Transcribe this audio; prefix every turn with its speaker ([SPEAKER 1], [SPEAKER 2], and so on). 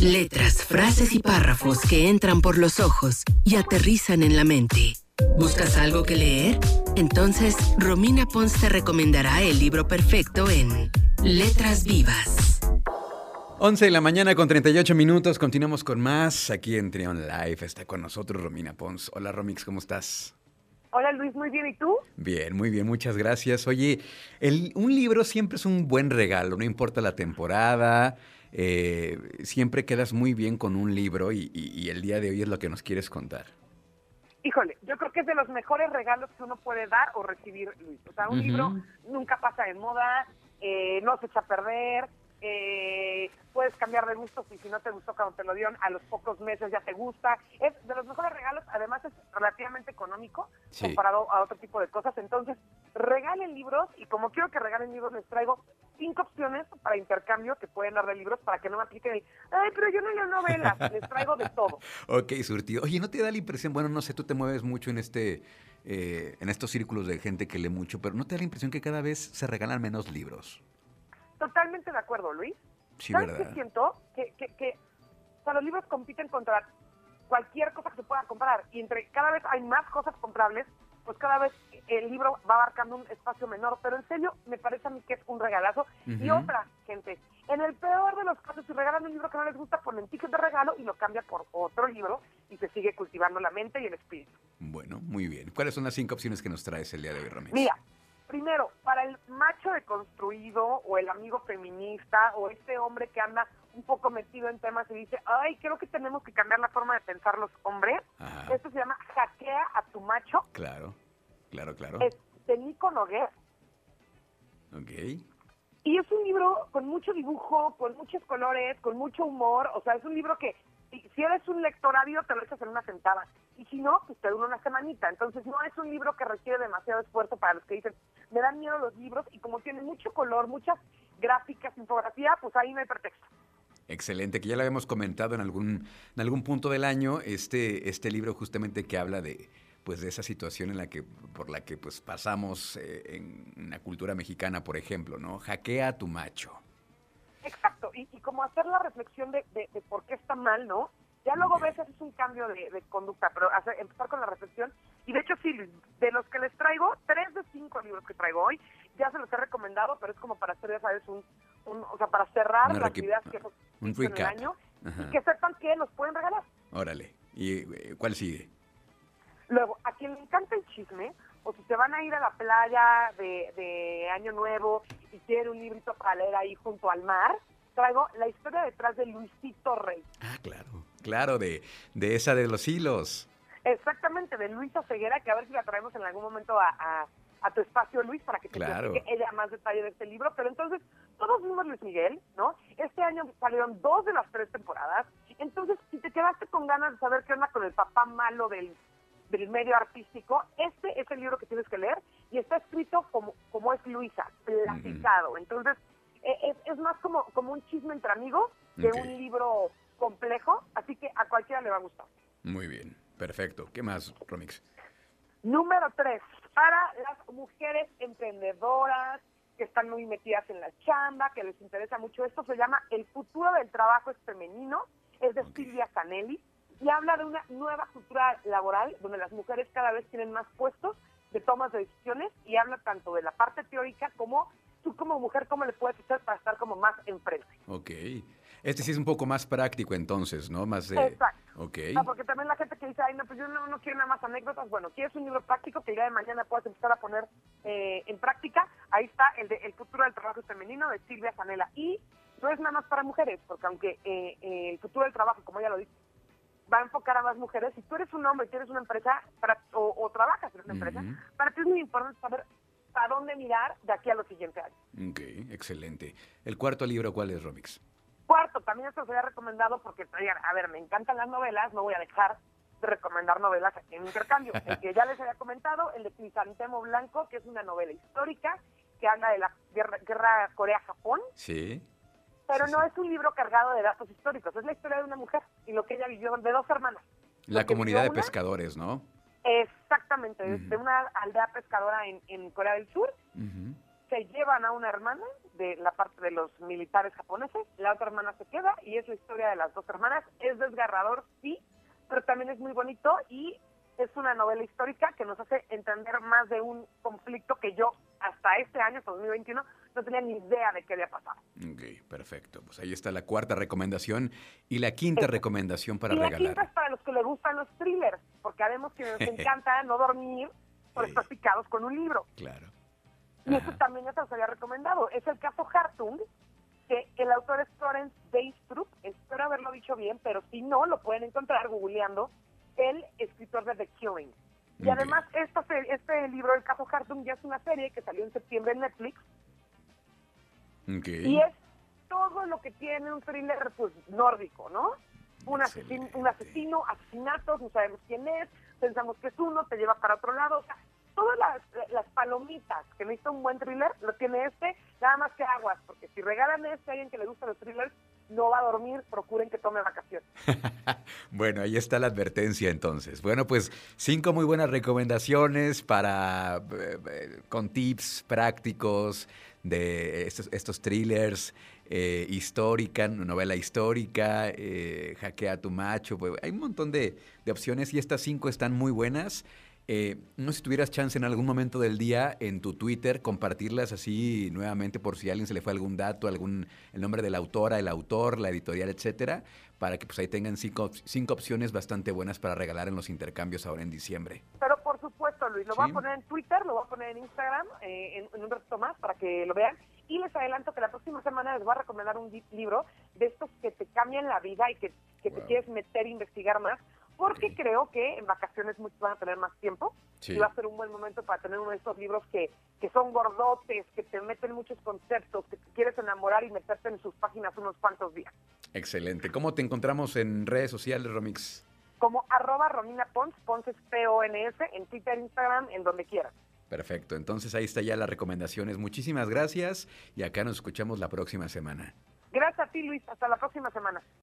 [SPEAKER 1] Letras, frases y párrafos que entran por los ojos y aterrizan en la mente. ¿Buscas algo que leer? Entonces, Romina Pons te recomendará el libro perfecto en Letras Vivas.
[SPEAKER 2] 11 de la mañana con 38 minutos. Continuamos con más aquí en Trion Live. Está con nosotros Romina Pons. Hola Romix, ¿cómo estás?
[SPEAKER 3] Hola Luis, muy bien. ¿Y tú?
[SPEAKER 2] Bien, muy bien, muchas gracias. Oye, el, un libro siempre es un buen regalo, no importa la temporada. Eh, siempre quedas muy bien con un libro y, y el día de hoy es lo que nos quieres contar.
[SPEAKER 3] Híjole, yo creo que es de los mejores regalos que uno puede dar o recibir, Luis. O sea, un libro nunca pasa de moda, eh, no se echa a perder, eh, puedes cambiar de gusto y si no te gustó cuando te lo dieron, a los pocos meses ya te gusta. Es de los mejores regalos, además es relativamente económico comparado a otro tipo de cosas. Entonces, regalen libros y como quiero que regalen libros, les traigo cinco opciones para intercambio que pueden dar de libros para que no me apliquen el, ay, pero yo no leo novelas, les traigo de todo.
[SPEAKER 2] Ok, surtido. Oye, ¿no te da la impresión, bueno, no sé, tú te mueves mucho en este... Eh, en estos círculos de gente que lee mucho, pero ¿no te da la impresión que cada vez se regalan menos libros?
[SPEAKER 3] Totalmente de acuerdo, Luis.
[SPEAKER 2] Sí,
[SPEAKER 3] ¿Sabes
[SPEAKER 2] ¿verdad?
[SPEAKER 3] qué siento? Que, que, que o sea, los libros compiten contra cualquier cosa que se pueda comprar y entre cada vez hay más cosas comprables, pues cada vez el libro va abarcando un espacio menor, pero en serio me parece a mí que es un regalazo. Y otra, gente, en el peor de los casos, si regalan un libro que no les gusta, ponen ticket de regalo y lo cambia por otro libro y se sigue cultivando la mente y el espíritu.
[SPEAKER 2] Bueno, muy bien. ¿Cuáles son las cinco opciones que nos traes el día de hoy, Romix?
[SPEAKER 3] Mira, primero, para el macho deconstruido o el amigo feminista o este hombre que anda un poco metido en temas y dice, ay, creo que tenemos que cambiar la forma de pensar los hombres.
[SPEAKER 2] Ajá.
[SPEAKER 3] Esto se llama Hackea a tu macho.
[SPEAKER 2] Claro, claro, claro.
[SPEAKER 3] Es de Nico Noguer.
[SPEAKER 2] Ok.
[SPEAKER 3] Y es un libro con mucho dibujo, con muchos colores, con mucho humor. O sea, es un libro que si, eres un lector ávido te lo echas en una sentada. Y si no, pues te dura una semanita. Entonces no es un libro que requiere demasiado esfuerzo para los que dicen, me dan miedo los libros. Y como tiene mucho color, muchas gráficas, infografía, pues ahí no hay pretexto.
[SPEAKER 2] Excelente, que ya lo habíamos comentado en algún, en algún punto del año, este, este libro justamente que habla de, pues, de esa situación en la que, por la que pues, pasamos eh, en la cultura mexicana, por ejemplo, ¿no? Hackea a tu macho.
[SPEAKER 3] Exacto, y, y como hacer la reflexión de, de- de por qué está mal, ¿no? Ya luego ves, haces un cambio de, de conducta, pero hacer- empezar con la reflexión. Y de hecho, sí, de los que les traigo, tres de cinco libros que traigo hoy, ya se los he recomendado, pero es como para hacer, ya sabes, un, un- o sea, para cerrar
[SPEAKER 2] Una
[SPEAKER 3] las ideas que hemos
[SPEAKER 2] un
[SPEAKER 3] visto en el año
[SPEAKER 2] Ajá.
[SPEAKER 3] y que sepan que nos pueden regalar.
[SPEAKER 2] Órale. ¿Y eh, cuál sigue?
[SPEAKER 3] Luego, a quien le encanta el chisme, o si se van a ir a la playa de, de Año Nuevo y quieren un librito para leer ahí junto al mar, traigo la historia detrás de Luisito Rey.
[SPEAKER 2] Ah, claro. Claro, de, de esa de los hilos.
[SPEAKER 3] Exactamente, de Luisa Ceguera, que a ver si la traemos en algún momento a, a- a tu espacio, Luis, para que te
[SPEAKER 2] Claro.
[SPEAKER 3] platique ella más detalle de este libro. Pero entonces, todos vimos Luis Miguel, ¿no? Este año salieron dos de las tres temporadas. Entonces, si te quedaste con ganas de saber qué onda con el papá malo del, del medio artístico, este es el libro que tienes que leer y está escrito como, como es Luisa, platicado. Entonces, e- es, es más como, como un chisme entre amigos que un libro complejo, así que a cualquiera le va a gustar.
[SPEAKER 2] Muy bien. Perfecto. ¿Qué más, Romix?
[SPEAKER 3] Número tres, para las mujeres emprendedoras que están muy metidas en la chamba, que les interesa mucho esto, se llama El futuro del trabajo es femenino, es de. Silvia Canelli, y habla de una nueva cultura laboral donde las mujeres cada vez tienen más puestos de tomas de decisiones y habla tanto de la parte teórica como tú como mujer, cómo le puedes hacer para estar como más enfrente.
[SPEAKER 2] Ok. Este sí es un poco más práctico entonces, ¿no? Más de...
[SPEAKER 3] Exacto.
[SPEAKER 2] Ok.
[SPEAKER 3] Ah, porque también la gente que dice, ay, no, pues yo no, no quiero nada más anécdotas. Bueno, quieres un libro práctico que el día de mañana puedas empezar a poner eh, en práctica. Ahí está el de El futuro del trabajo femenino de Silvia Canela. Y no es nada más para mujeres, porque aunque eh, eh, el futuro del trabajo, como ella lo dice, va a enfocar a más mujeres, si tú eres un hombre y tienes una empresa para, o, o trabajas en una empresa, para ti es muy importante saber a dónde mirar de aquí a los siguientes años.
[SPEAKER 2] Ok, excelente. ¿El cuarto libro cuál es, Romix?
[SPEAKER 3] Cuarto, también esto se había recomendado porque, a ver, me encantan las novelas, no voy a dejar de recomendar novelas en intercambio. El que ya les había comentado, el de Crisantemo Blanco, que es una novela histórica que habla de la guerra, guerra Corea-Japón,
[SPEAKER 2] Sí.
[SPEAKER 3] pero
[SPEAKER 2] Sí,
[SPEAKER 3] no
[SPEAKER 2] sí.
[SPEAKER 3] es un libro cargado de datos históricos, es la historia de una mujer y lo que ella vivió de dos hermanas.
[SPEAKER 2] La
[SPEAKER 3] Porque
[SPEAKER 2] comunidad de
[SPEAKER 3] una-
[SPEAKER 2] pescadores, ¿no?
[SPEAKER 3] Exactamente, de- una aldea pescadora en, en Corea del Sur, se se llevan a una hermana de la parte de los militares japoneses, la otra hermana se queda y es la historia de las dos hermanas. Es desgarrador, sí, pero también es muy bonito y es una novela histórica que nos hace entender más de un conflicto que yo hasta este año, 2021, no tenía ni idea de qué había pasado.
[SPEAKER 2] Ok, perfecto. Pues ahí está la cuarta recomendación y la quinta recomendación para
[SPEAKER 3] y
[SPEAKER 2] regalar.
[SPEAKER 3] La quinta es para los que les gustan los thrillers, porque sabemos que nos encanta no dormir por estar picados con un libro.
[SPEAKER 2] Claro.
[SPEAKER 3] Y eso también ya se los había recomendado. Es el caso Hartung, que el autor es Florence Daystrup. Espero haberlo dicho bien, pero si no, lo pueden encontrar googleando el escritor de The Killing. Y además, esta este libro, El caso Hartung, ya es una serie que salió en septiembre en Netflix. Y es todo lo que tiene un thriller pues, nórdico, ¿no? Un asesino, un asesino, asesinatos, no sabemos quién es, pensamos que es uno, te lleva para otro lado. O sea, todas las, las palomitas que necesita un buen thriller lo tiene este, nada más que aguas, porque si regalan este a alguien que le gusta los thrillers, no va a dormir, procuren que tome vacaciones.
[SPEAKER 2] bueno, ahí está la advertencia entonces. Bueno, pues cinco muy buenas recomendaciones para eh, eh, con tips prácticos de estos, estos thrillers eh, histórica, novela histórica, eh, Hackea tu macho. Pues, hay un montón de, de opciones y estas cinco están muy buenas. Eh, no sé si tuvieras chance en algún momento del día en tu Twitter compartirlas así nuevamente por si a alguien se le fue algún dato, algún el nombre de la autora, el autor, la editorial, etcétera, para que pues ahí tengan cinco, cinco opciones bastante buenas para regalar en los intercambios ahora en diciembre.
[SPEAKER 3] Pero por supuesto, Luis, lo voy a poner en Twitter, lo voy a poner en Instagram eh, en, un rato más para que lo vean. Y les adelanto que la próxima semana les voy a recomendar un libro de estos que te cambian la vida y que, que te quieres meter e investigar más porque creo que en vacaciones muchos van a tener más tiempo y va a ser un buen momento para tener uno de estos libros que, que son gordotes, que te meten muchos conceptos, que te quieres enamorar y meterte en sus páginas unos cuantos días.
[SPEAKER 2] Excelente. ¿Cómo te encontramos en redes sociales, Romix?
[SPEAKER 3] Como arroba Romina Pons, Pons es P-O-N-S, en Twitter, Instagram, en donde quieras.
[SPEAKER 2] Perfecto, entonces ahí está ya las recomendaciones. Muchísimas gracias y acá nos escuchamos la próxima semana.
[SPEAKER 3] Gracias a ti, Luis. Hasta la próxima semana.